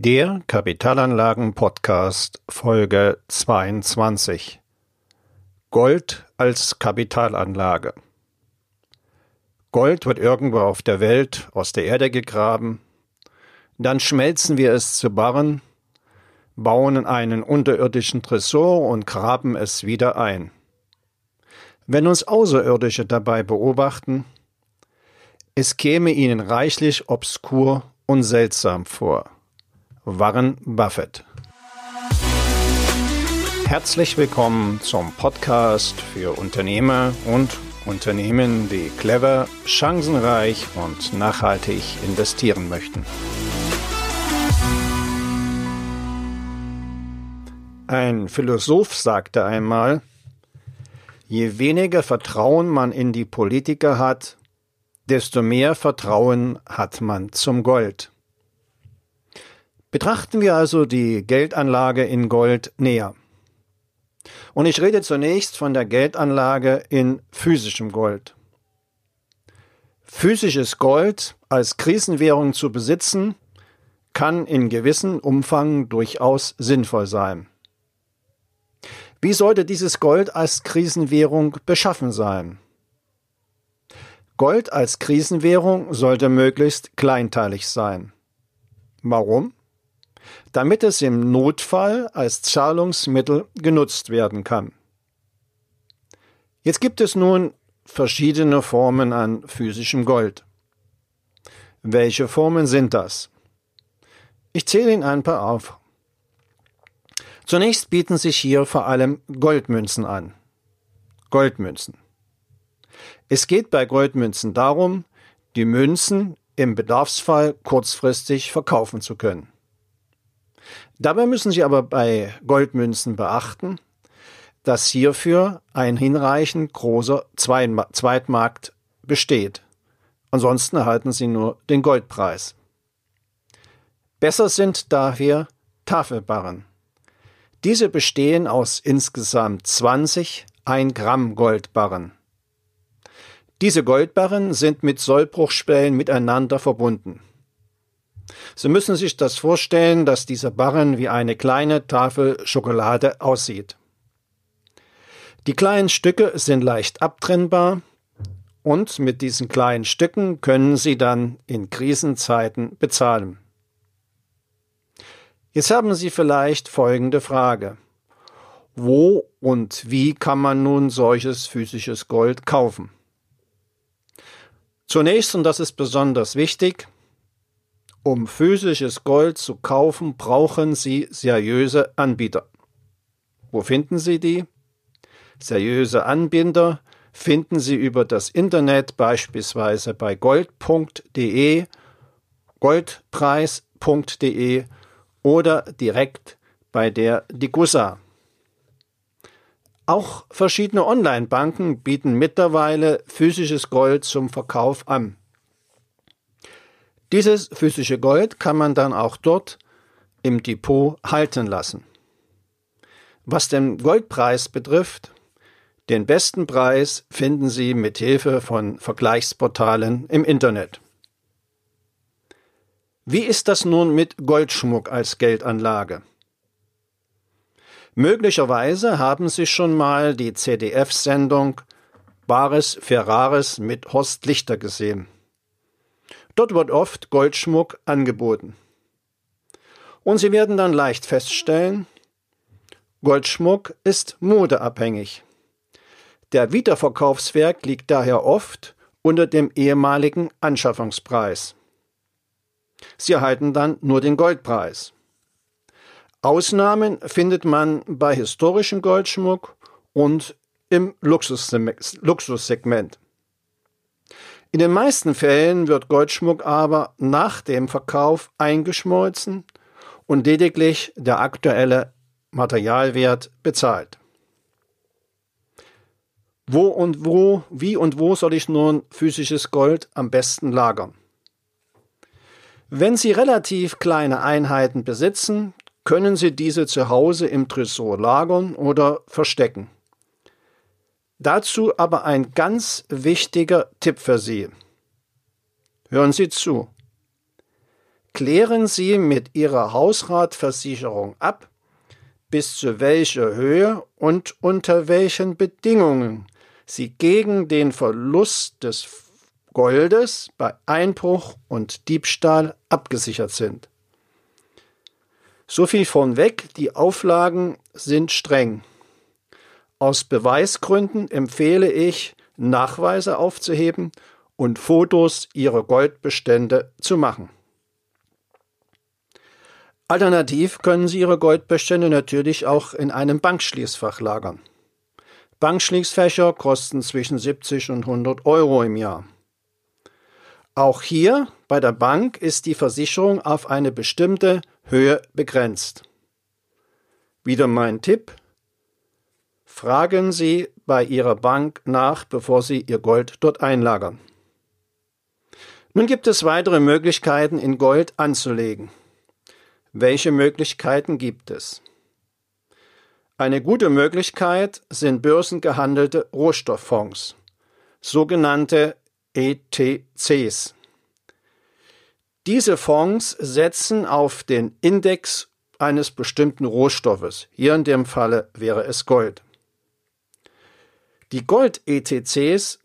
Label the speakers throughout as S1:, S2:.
S1: Der Kapitalanlagen Podcast Folge 22 Gold als Kapitalanlage Gold wird irgendwo auf der Welt aus der Erde gegraben, dann schmelzen wir es zu Barren, bauen einen unterirdischen Tresor und graben es wieder ein. Wenn uns Außerirdische dabei beobachten, es käme ihnen reichlich obskur und seltsam vor. Warren Buffett. Herzlich willkommen zum Podcast für Unternehmer und Unternehmen, die clever, chancenreich und nachhaltig investieren möchten. Ein Philosoph sagte einmal, je weniger Vertrauen man in die Politiker hat, desto mehr Vertrauen hat man zum Gold. Betrachten wir also die Geldanlage in Gold näher. Und ich rede zunächst von der Geldanlage in physischem Gold. Physisches Gold als Krisenwährung zu besitzen, kann in gewissem Umfang durchaus sinnvoll sein. Wie sollte dieses Gold als Krisenwährung beschaffen sein? Gold als Krisenwährung sollte möglichst kleinteilig sein. Warum? Damit es im Notfall als Zahlungsmittel genutzt werden kann. Jetzt gibt es nun verschiedene Formen an physischem Gold. Welche Formen sind das? Ich zähle Ihnen ein paar auf. Zunächst bieten sich hier vor allem Goldmünzen an. Goldmünzen. Es geht bei Goldmünzen darum, die Münzen im Bedarfsfall kurzfristig verkaufen zu können. Dabei müssen Sie aber bei Goldmünzen beachten, dass hierfür ein hinreichend großer Zweitmarkt besteht. Ansonsten erhalten Sie nur den Goldpreis. Besser sind daher Tafelbarren. Diese bestehen aus insgesamt 20 1 Gramm Goldbarren. Diese Goldbarren sind mit Sollbruchspälen miteinander verbunden. Sie müssen sich das vorstellen, dass dieser Barren wie eine kleine Tafel Schokolade aussieht. Die kleinen Stücke sind leicht abtrennbar und mit diesen kleinen Stücken können Sie dann in Krisenzeiten bezahlen. Jetzt haben Sie vielleicht folgende Frage. Wo und wie kann man nun solches physisches Gold kaufen? Zunächst, und das ist besonders wichtig, um physisches Gold zu kaufen, brauchen Sie seriöse Anbieter. Wo finden Sie die? Seriöse Anbieter finden Sie über das Internet beispielsweise bei gold.de, goldpreis.de oder direkt bei der Digusa. Auch verschiedene Online-Banken bieten mittlerweile physisches Gold zum Verkauf an. Dieses physische Gold kann man dann auch dort im Depot halten lassen. Was den Goldpreis betrifft, den besten Preis finden Sie mit Hilfe von Vergleichsportalen im Internet. Wie ist das nun mit Goldschmuck als Geldanlage? Möglicherweise haben Sie schon mal die CDF-Sendung Bares Ferraris mit Horst Lichter gesehen. Dort wird oft Goldschmuck angeboten. Und Sie werden dann leicht feststellen, Goldschmuck ist modeabhängig. Der Wiederverkaufswert liegt daher oft unter dem ehemaligen Anschaffungspreis. Sie erhalten dann nur den Goldpreis. Ausnahmen findet man bei historischem Goldschmuck und im Luxussegment. In den meisten Fällen wird Goldschmuck aber nach dem Verkauf eingeschmolzen und lediglich der aktuelle Materialwert bezahlt. Wo und wo, wie und wo soll ich nun physisches Gold am besten lagern? Wenn Sie relativ kleine Einheiten besitzen, können Sie diese zu Hause im Tresor lagern oder verstecken. Dazu aber ein ganz wichtiger Tipp für Sie. Hören Sie zu. klären Sie mit Ihrer Hausratversicherung ab, bis zu welcher Höhe und unter welchen Bedingungen Sie gegen den Verlust des Goldes bei Einbruch und Diebstahl abgesichert sind. So viel vornweg, die Auflagen sind streng. Aus Beweisgründen empfehle ich, Nachweise aufzuheben und Fotos ihrer Goldbestände zu machen. Alternativ können Sie Ihre Goldbestände natürlich auch in einem Bankschließfach lagern. Bankschließfächer kosten zwischen 70 und 100 Euro im Jahr. Auch hier bei der Bank ist die Versicherung auf eine bestimmte Höhe begrenzt. Wieder mein Tipp. Fragen Sie bei Ihrer Bank nach, bevor Sie Ihr Gold dort einlagern. Nun gibt es weitere Möglichkeiten, in Gold anzulegen. Welche Möglichkeiten gibt es? Eine gute Möglichkeit sind börsengehandelte Rohstofffonds, sogenannte ETCs. Diese Fonds setzen auf den Index eines bestimmten Rohstoffes. Hier in dem Falle wäre es Gold. Die Gold-ETCs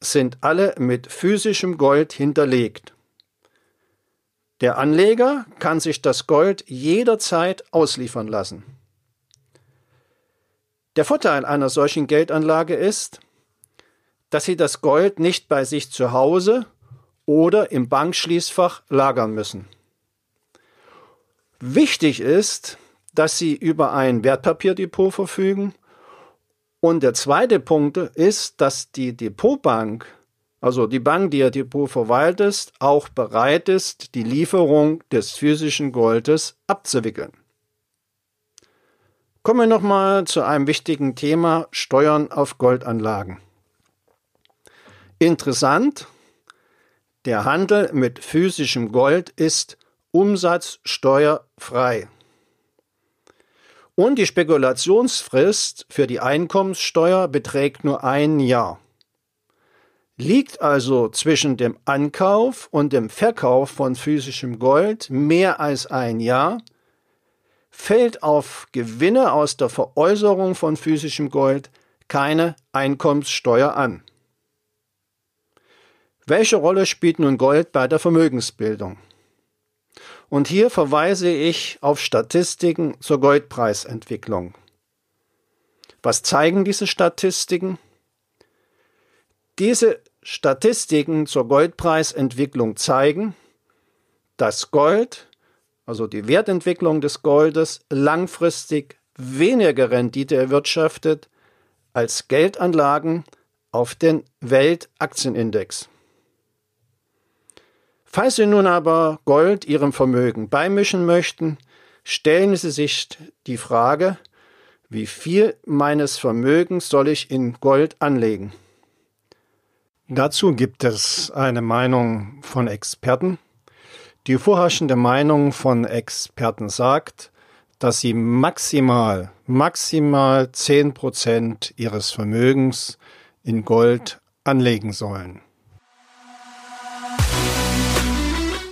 S1: sind alle mit physischem Gold hinterlegt. Der Anleger kann sich das Gold jederzeit ausliefern lassen. Der Vorteil einer solchen Geldanlage ist, dass Sie das Gold nicht bei sich zu Hause oder im Bankschließfach lagern müssen. Wichtig ist, dass Sie über ein Wertpapierdepot verfügen. Und der zweite Punkt ist, dass die Depotbank, also die Bank, die Ihr Depot verwaltet, auch bereit ist, die Lieferung des physischen Goldes abzuwickeln. Kommen wir nochmal zu einem wichtigen Thema Steuern auf Goldanlagen. Interessant, der Handel mit physischem Gold ist umsatzsteuerfrei. Und die Spekulationsfrist für die Einkommenssteuer beträgt nur ein Jahr. Liegt also zwischen dem Ankauf und dem Verkauf von physischem Gold mehr als ein Jahr, fällt auf Gewinne aus der Veräußerung von physischem Gold keine Einkommenssteuer an. Welche Rolle spielt nun Gold bei der Vermögensbildung? Und hier verweise ich auf Statistiken zur Goldpreisentwicklung. Was zeigen diese Statistiken? Diese Statistiken zur Goldpreisentwicklung zeigen, dass Gold, also die Wertentwicklung des Goldes, langfristig weniger Rendite erwirtschaftet als Geldanlagen auf den Weltaktienindex. Falls Sie nun aber Gold Ihrem Vermögen beimischen möchten, stellen Sie sich die Frage, wie viel meines Vermögens soll ich in Gold anlegen? Dazu gibt es eine Meinung von Experten. Die vorherrschende Meinung von Experten sagt, dass sie maximal, maximal zehn Prozent ihres Vermögens in Gold anlegen sollen.